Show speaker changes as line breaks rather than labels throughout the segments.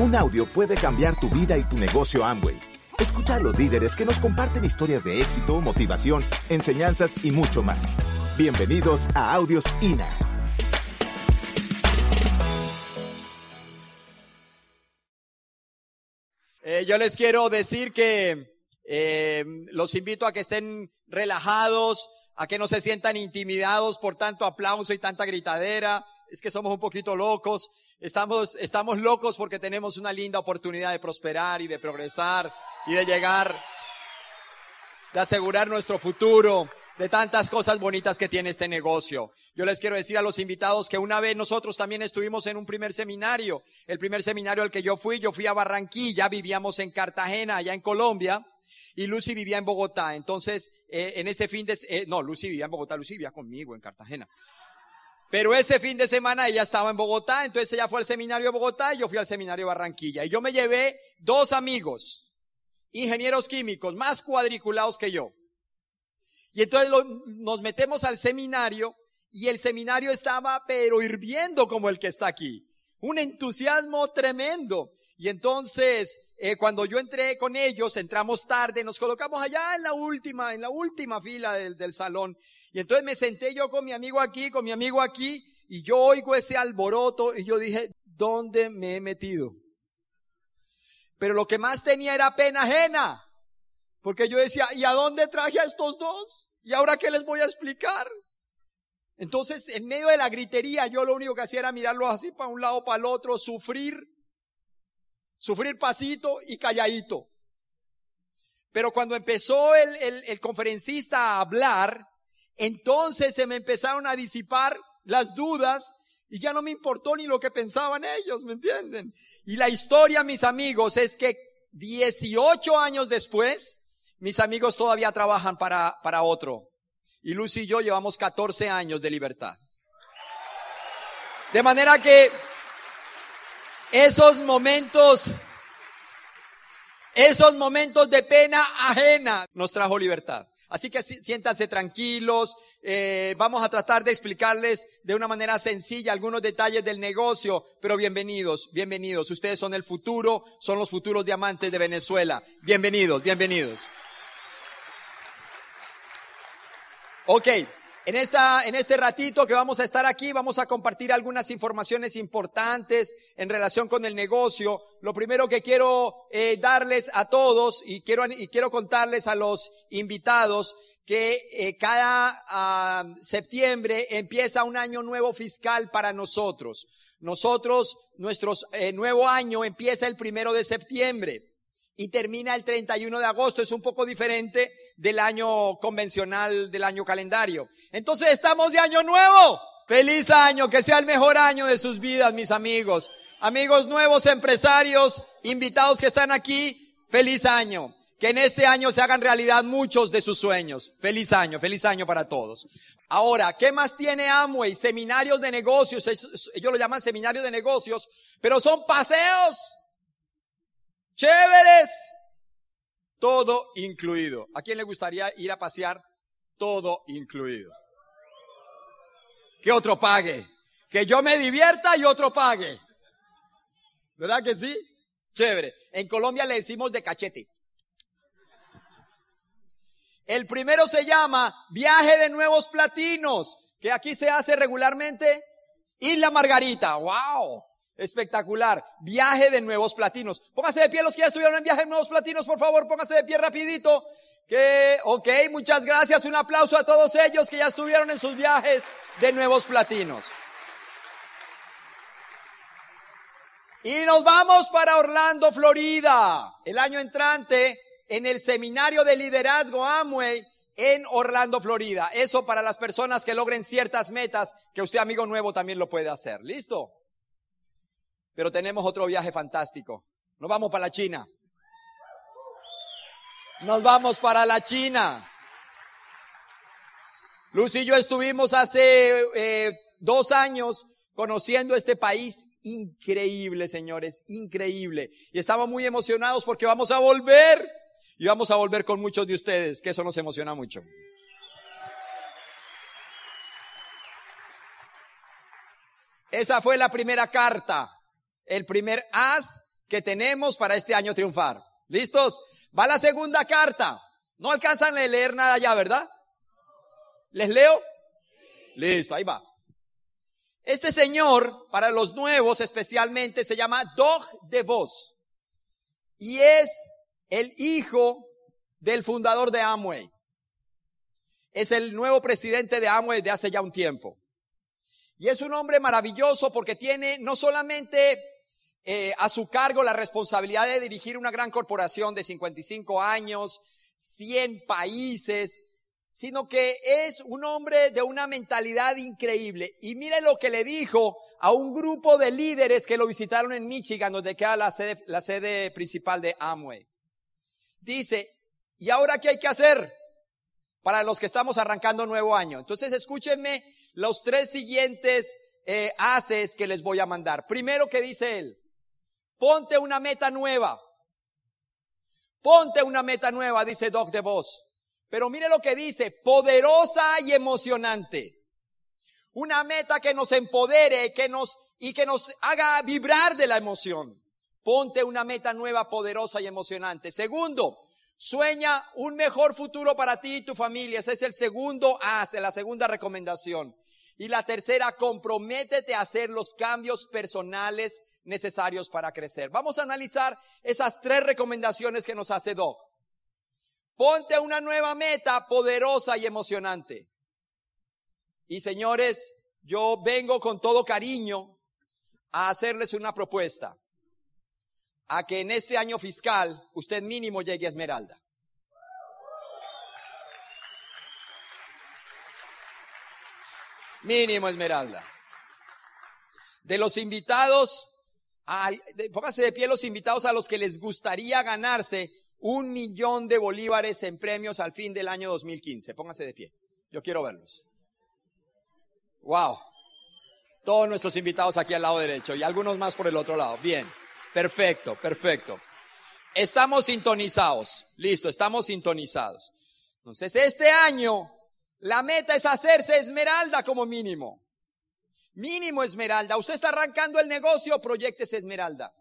Un audio puede cambiar tu vida y tu negocio Amway. Escucha a los líderes que nos comparten historias de éxito, motivación, enseñanzas y mucho más. Bienvenidos a Audios INA.
Eh, yo les quiero decir que eh, los invito a que estén relajados, a que no se sientan intimidados por tanto aplauso y tanta gritadera. Es que somos un poquito locos. Estamos, estamos locos porque tenemos una linda oportunidad de prosperar y de progresar y de llegar, de asegurar nuestro futuro, de tantas cosas bonitas que tiene este negocio. Yo les quiero decir a los invitados que una vez nosotros también estuvimos en un primer seminario. El primer seminario al que yo fui, yo fui a Barranquilla, vivíamos en Cartagena, allá en Colombia y Lucy vivía en Bogotá. Entonces, eh, en ese fin de, eh, no, Lucy vivía en Bogotá, Lucy vivía conmigo en Cartagena. Pero ese fin de semana ella estaba en Bogotá, entonces ella fue al seminario de Bogotá y yo fui al seminario de Barranquilla. Y yo me llevé dos amigos, ingenieros químicos, más cuadriculados que yo. Y entonces nos metemos al seminario y el seminario estaba pero hirviendo como el que está aquí. Un entusiasmo tremendo. Y entonces, eh, cuando yo entré con ellos, entramos tarde, nos colocamos allá en la última, en la última fila del, del salón. Y entonces me senté yo con mi amigo aquí, con mi amigo aquí, y yo oigo ese alboroto y yo dije, ¿dónde me he metido? Pero lo que más tenía era pena ajena. Porque yo decía, ¿y a dónde traje a estos dos? ¿Y ahora qué les voy a explicar? Entonces, en medio de la gritería, yo lo único que hacía era mirarlos así para un lado, para el otro, sufrir Sufrir pasito y calladito. Pero cuando empezó el, el, conferencista a hablar, entonces se me empezaron a disipar las dudas y ya no me importó ni lo que pensaban ellos, ¿me entienden? Y la historia, mis amigos, es que 18 años después, mis amigos todavía trabajan para, para otro. Y Lucy y yo llevamos 14 años de libertad. De manera que esos momentos, esos momentos de pena ajena nos trajo libertad. Así que siéntanse tranquilos, eh, vamos a tratar de explicarles de una manera sencilla algunos detalles del negocio, pero bienvenidos, bienvenidos. Ustedes son el futuro, son los futuros diamantes de Venezuela. Bienvenidos, bienvenidos. Ok, en, esta, en este ratito que vamos a estar aquí, vamos a compartir algunas informaciones importantes en relación con el negocio. Lo primero que quiero eh, darles a todos y quiero, y quiero contarles a los invitados que eh, cada ah, septiembre empieza un año nuevo fiscal para nosotros. Nosotros, nuestro eh, nuevo año empieza el primero de septiembre y termina el 31 de agosto. Es un poco diferente del año convencional, del año calendario. Entonces estamos de año nuevo. Feliz año, que sea el mejor año de sus vidas, mis amigos. Amigos nuevos, empresarios, invitados que están aquí, feliz año. Que en este año se hagan realidad muchos de sus sueños. Feliz año, feliz año para todos. Ahora, ¿qué más tiene Amway? Seminarios de negocios, ellos lo llaman seminarios de negocios, pero son paseos chéveres, todo incluido. ¿A quién le gustaría ir a pasear? Todo incluido. Que otro pague. Que yo me divierta y otro pague. ¿Verdad que sí? Chévere. En Colombia le decimos de cachete. El primero se llama Viaje de Nuevos Platinos, que aquí se hace regularmente. Isla Margarita. ¡Wow! Espectacular. Viaje de nuevos platinos. Póngase de pie los que ya estuvieron en viaje de nuevos platinos, por favor, póngase de pie rapidito. Que, ok, muchas gracias. Un aplauso a todos ellos que ya estuvieron en sus viajes de nuevos platinos. Y nos vamos para Orlando, Florida, el año entrante en el seminario de liderazgo Amway en Orlando, Florida. Eso para las personas que logren ciertas metas que usted amigo nuevo también lo puede hacer. ¿Listo? Pero tenemos otro viaje fantástico. Nos vamos para la China. Nos vamos para la China. Lucy y yo estuvimos hace eh, dos años conociendo este país increíble, señores, increíble. Y estamos muy emocionados porque vamos a volver. Y vamos a volver con muchos de ustedes, que eso nos emociona mucho. Esa fue la primera carta el primer as que tenemos para este año triunfar. ¿Listos? Va la segunda carta. No alcanzan a leer nada ya, ¿verdad? ¿Les leo? Listo, ahí va. Este señor, para los nuevos especialmente, se llama Dog de Vos. Y es el hijo del fundador de Amway. Es el nuevo presidente de Amway de hace ya un tiempo. Y es un hombre maravilloso porque tiene no solamente eh, a su cargo la responsabilidad de dirigir una gran corporación de 55 años, 100 países, sino que es un hombre de una mentalidad increíble. Y mire lo que le dijo a un grupo de líderes que lo visitaron en Michigan, donde queda la sede, la sede principal de Amway. Dice, ¿y ahora qué hay que hacer? Para los que estamos arrancando nuevo año. Entonces escúchenme los tres siguientes eh, haces que les voy a mandar. Primero, ¿qué dice él? Ponte una meta nueva. Ponte una meta nueva, dice Doc de Vos. Pero mire lo que dice, poderosa y emocionante. Una meta que nos empodere, que nos, y que nos haga vibrar de la emoción. Ponte una meta nueva, poderosa y emocionante. Segundo, sueña un mejor futuro para ti y tu familia. Ese es el segundo hace, la segunda recomendación. Y la tercera, comprométete a hacer los cambios personales necesarios para crecer. Vamos a analizar esas tres recomendaciones que nos hace Doc. Ponte una nueva meta poderosa y emocionante. Y señores, yo vengo con todo cariño a hacerles una propuesta. A que en este año fiscal usted mínimo llegue a Esmeralda. Mínimo Esmeralda. De los invitados, póngase de pie los invitados a los que les gustaría ganarse un millón de bolívares en premios al fin del año 2015. Póngase de pie. Yo quiero verlos. Wow. Todos nuestros invitados aquí al lado derecho y algunos más por el otro lado. Bien. Perfecto, perfecto. Estamos sintonizados. Listo, estamos sintonizados. Entonces, este año, la meta es hacerse esmeralda como mínimo. Mínimo esmeralda. Usted está arrancando el negocio, proyectes esmeralda.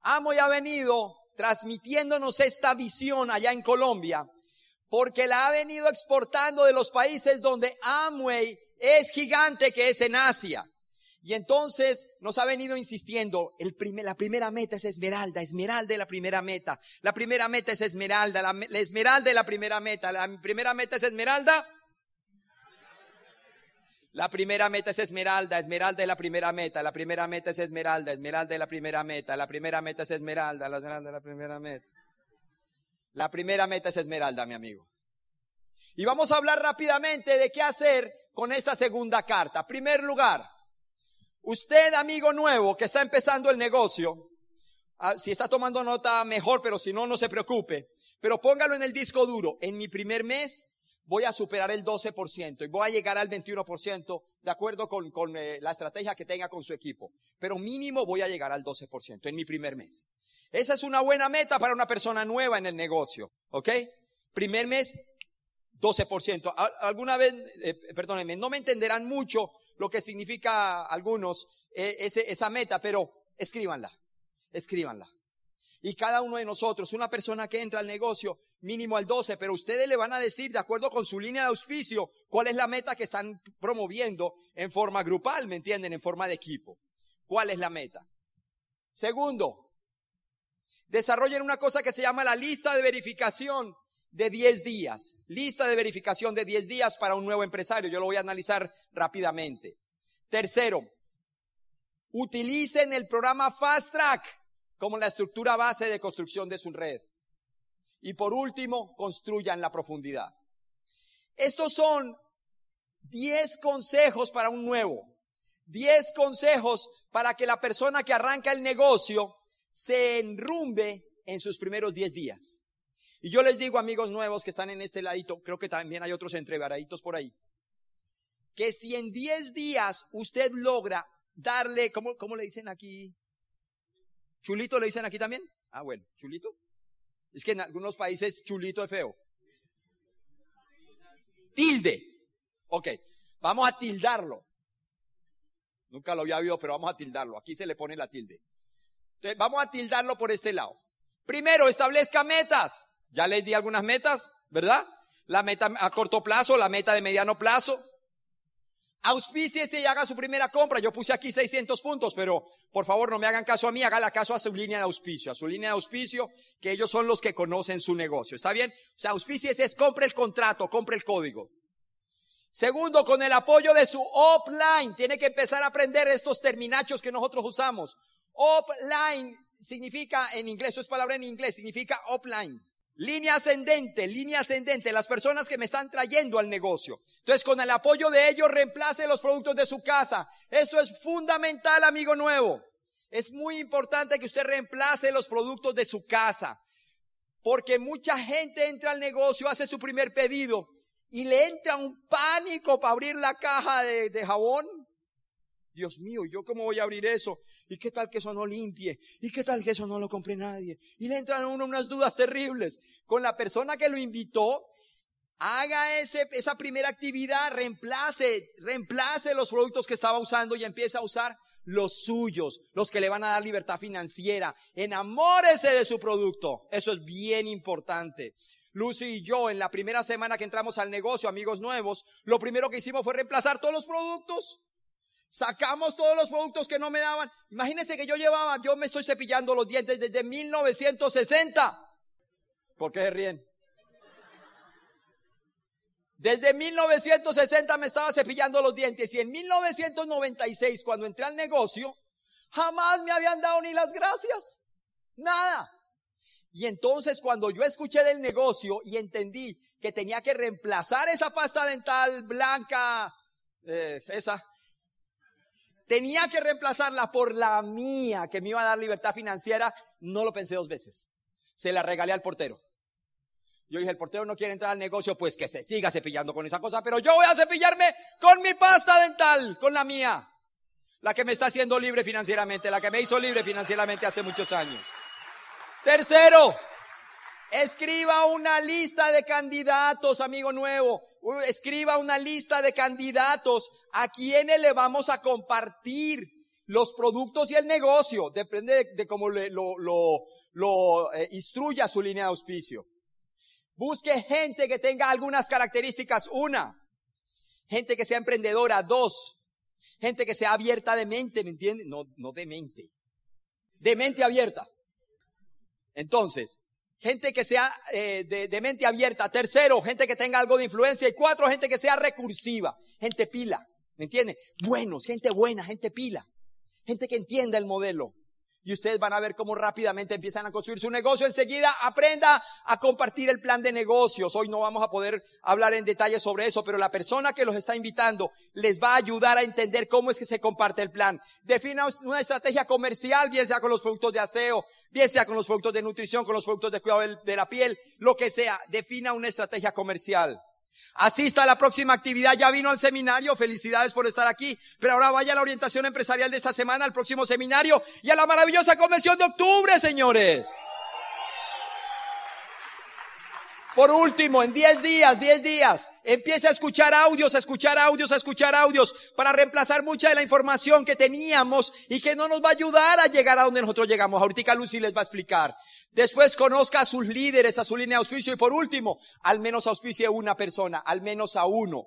Amo ha venido transmitiéndonos esta visión allá en Colombia, porque la ha venido exportando de los países donde Amway es gigante, que es en Asia. Y entonces nos ha venido insistiendo, el primer, la primera meta es esmeralda, esmeralda es la primera meta, la primera meta es esmeralda, la, la esmeralda es la primera meta, la primera meta es esmeralda, la primera meta es Esmeralda, Esmeralda es la primera meta, la primera meta es Esmeralda, Esmeralda es la primera meta, la primera meta es Esmeralda, la Esmeralda es la primera meta. La primera meta es Esmeralda, mi amigo. Y vamos a hablar rápidamente de qué hacer con esta segunda carta. Primer lugar, usted, amigo nuevo que está empezando el negocio, ah, si está tomando nota mejor, pero si no, no se preocupe. Pero póngalo en el disco duro. En mi primer mes voy a superar el 12% y voy a llegar al 21% de acuerdo con, eh, la estrategia que tenga con su equipo. Pero mínimo voy a llegar al 12% en mi primer mes. Esa es una buena meta para una persona nueva en el negocio. ¿Ok? Primer mes, 12%. Alguna vez, eh, perdónenme, no me entenderán mucho lo que significa algunos eh, esa meta, pero escríbanla. Escríbanla. Y cada uno de nosotros, una persona que entra al negocio, mínimo al 12, pero ustedes le van a decir, de acuerdo con su línea de auspicio, cuál es la meta que están promoviendo en forma grupal, ¿me entienden? En forma de equipo. ¿Cuál es la meta? Segundo, desarrollen una cosa que se llama la lista de verificación de 10 días. Lista de verificación de 10 días para un nuevo empresario. Yo lo voy a analizar rápidamente. Tercero, utilicen el programa Fast Track como la estructura base de construcción de su red. Y por último, construyan la profundidad. Estos son 10 consejos para un nuevo. 10 consejos para que la persona que arranca el negocio se enrumbe en sus primeros 10 días. Y yo les digo, amigos nuevos que están en este ladito, creo que también hay otros entrevaraditos por ahí, que si en 10 días usted logra darle, ¿cómo, cómo le dicen aquí? ¿Chulito le dicen aquí también? Ah, bueno, chulito. Es que en algunos países chulito es feo. Tilde. Ok, vamos a tildarlo. Nunca lo había oído, pero vamos a tildarlo. Aquí se le pone la tilde. Entonces, vamos a tildarlo por este lado. Primero, establezca metas. Ya les di algunas metas, ¿verdad? La meta a corto plazo, la meta de mediano plazo. Auspíciese y haga su primera compra. Yo puse aquí 600 puntos, pero por favor no me hagan caso a mí, haga caso a su línea de auspicio, a su línea de auspicio, que ellos son los que conocen su negocio. ¿Está bien? O sea, auspíciese es compre el contrato, compre el código. Segundo, con el apoyo de su offline, tiene que empezar a aprender estos terminachos que nosotros usamos. Offline significa en inglés, eso es palabra en inglés, significa offline. Línea ascendente, línea ascendente, las personas que me están trayendo al negocio. Entonces, con el apoyo de ellos, reemplace los productos de su casa. Esto es fundamental, amigo nuevo. Es muy importante que usted reemplace los productos de su casa. Porque mucha gente entra al negocio, hace su primer pedido y le entra un pánico para abrir la caja de, de jabón Dios mío, ¿yo cómo voy a abrir eso? ¿Y qué tal que eso no limpie? ¿Y qué tal que eso no lo compre nadie? Y le entran a uno unas dudas terribles. Con la persona que lo invitó, haga ese, esa primera actividad, reemplace, reemplace los productos que estaba usando y empiece a usar los suyos, los que le van a dar libertad financiera. Enamórese de su producto. Eso es bien importante. Lucy y yo, en la primera semana que entramos al negocio, amigos nuevos, lo primero que hicimos fue reemplazar todos los productos. Sacamos todos los productos que no me daban. Imagínense que yo llevaba, yo me estoy cepillando los dientes desde 1960. ¿Por qué se ríen? Desde 1960 me estaba cepillando los dientes y en 1996 cuando entré al negocio, jamás me habían dado ni las gracias. Nada. Y entonces cuando yo escuché del negocio y entendí que tenía que reemplazar esa pasta dental blanca, eh, esa, tenía que reemplazarla por la mía que me iba a dar libertad financiera, no lo pensé dos veces. Se la regalé al portero. Yo dije, el portero no quiere entrar al negocio, pues que se siga cepillando con esa cosa, pero yo voy a cepillarme con mi pasta dental, con la mía. La que me está haciendo libre financieramente, la que me hizo libre financieramente hace muchos años. Tercero, Escriba una lista de candidatos, amigo nuevo. Escriba una lista de candidatos a quienes le vamos a compartir los productos y el negocio. Depende de, cómo lo, lo, eh, instruya su línea de auspicio. Busque gente que tenga algunas características. Una, gente que sea emprendedora. Dos, gente que sea abierta de mente, ¿me entiende? No, no de mente. De mente abierta. Entonces, gente que sea eh, de, mente abierta. Tercero, gente que tenga algo de influencia. Y cuatro, gente que sea recursiva. Gente pila. ¿Me entiende? Buenos, gente buena, gente pila. Gente que entienda el modelo y ustedes van a ver cómo rápidamente empiezan a construir su negocio. Enseguida aprenda a compartir el plan de negocios. Hoy no vamos a poder hablar en detalle sobre eso, pero la persona que los está invitando les va a ayudar a entender cómo es que se comparte el plan. Defina una estrategia comercial, bien sea con los productos de aseo, bien sea con los productos de nutrición, con los productos de cuidado de la piel, lo que sea. Defina una estrategia comercial. Asista a la próxima actividad, ya vino al seminario, felicidades por estar aquí, pero ahora vaya a la orientación empresarial de esta semana, al próximo seminario y a la maravillosa convención de octubre, señores. Por último, en 10 días, 10 días, empiece a escuchar audios, a escuchar audios, a escuchar audios, para reemplazar mucha de la información que teníamos y que no nos va a ayudar a llegar a donde nosotros llegamos. Ahorita Lucy les va a explicar. Después conozca a sus líderes, a su línea de auspicio y por último, al menos auspicie una persona, al menos a uno.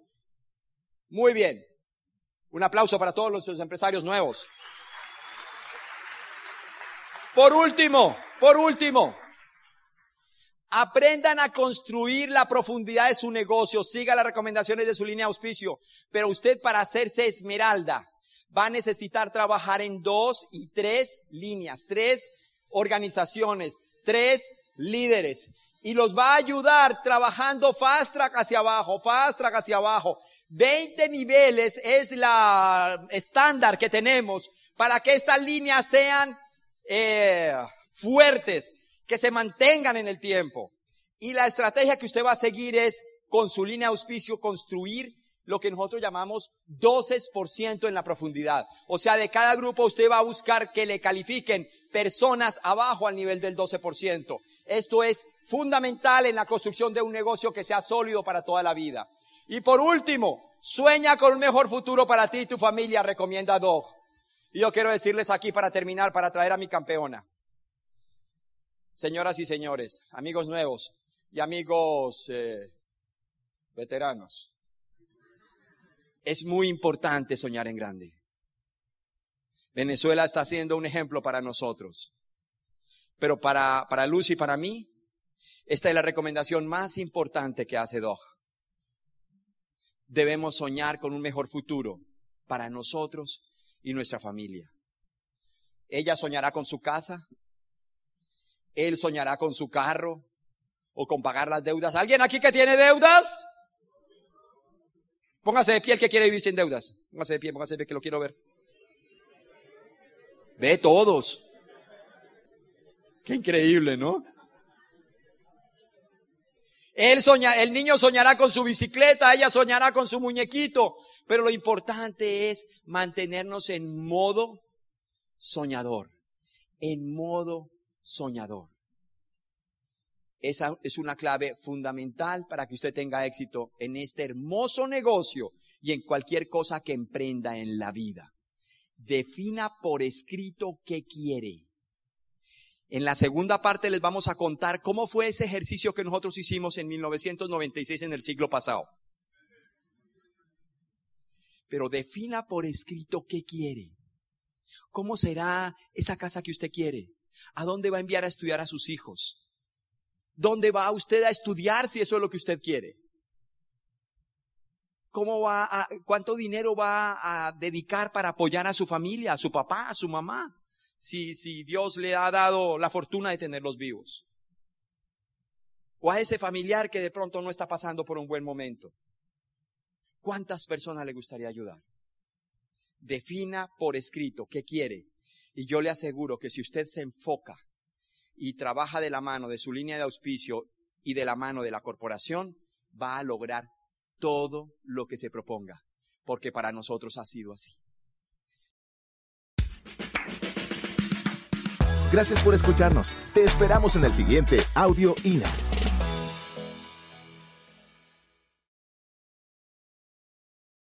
Muy bien. Un aplauso para todos los empresarios nuevos. Por último, por último, Aprendan a construir la profundidad de su negocio. Siga las recomendaciones de su línea de auspicio. Pero usted para hacerse esmeralda va a necesitar trabajar en dos y tres líneas, tres organizaciones, tres líderes. Y los va a ayudar trabajando fast track hacia abajo, fast track hacia abajo. 20 niveles es la estándar que tenemos para que estas líneas sean eh, fuertes, que se mantengan en el tiempo. Y la estrategia que usted va a seguir es, con su línea de auspicio, construir lo que nosotros llamamos 12% en la profundidad. O sea, de cada grupo usted va a buscar que le califiquen personas abajo al nivel del 12%. Esto es fundamental en la construcción de un negocio que sea sólido para toda la vida. Y por último, sueña con un mejor futuro para ti y tu familia, recomienda Dog. Y yo quiero decirles aquí para terminar, para traer a mi campeona. Señoras y señores, amigos nuevos y amigos eh, veteranos, es muy importante soñar en grande. Venezuela está siendo un ejemplo para nosotros. Pero para, para Luz y para mí, esta es la recomendación más importante que hace Dog. Debemos soñar con un mejor futuro para nosotros y nuestra familia. Ella soñará con su casa, él soñará con su carro o con pagar las deudas. ¿Alguien aquí que tiene deudas? Póngase de pie el que quiere vivir sin deudas. Póngase de pie, póngase de pie que lo quiero ver. Ve todos. Qué increíble, ¿no? Él soña, el niño soñará con su bicicleta, ella soñará con su muñequito, pero lo importante es mantenernos en modo soñador, en modo soñador. Esa es una clave fundamental para que usted tenga éxito en este hermoso negocio y en cualquier cosa que emprenda en la vida. Defina por escrito qué quiere. En la segunda parte les vamos a contar cómo fue ese ejercicio que nosotros hicimos en 1996 en el siglo pasado. Pero defina por escrito qué quiere. ¿Cómo será esa casa que usted quiere? ¿A dónde va a enviar a estudiar a sus hijos? ¿Dónde va usted a estudiar si eso es lo que usted quiere? ¿Cómo va a, cuánto dinero va a dedicar para apoyar a su familia, a su papá, a su mamá? Si, si Dios le ha dado la fortuna de tenerlos vivos. O a ese familiar que de pronto no está pasando por un buen momento. ¿Cuántas personas le gustaría ayudar? Defina por escrito qué quiere. Y yo le aseguro que si usted se enfoca y trabaja de la mano de su línea de auspicio y de la mano de la corporación, va a lograr todo lo que se proponga, porque para nosotros ha sido así.
Gracias por escucharnos. Te esperamos en el siguiente Audio INA.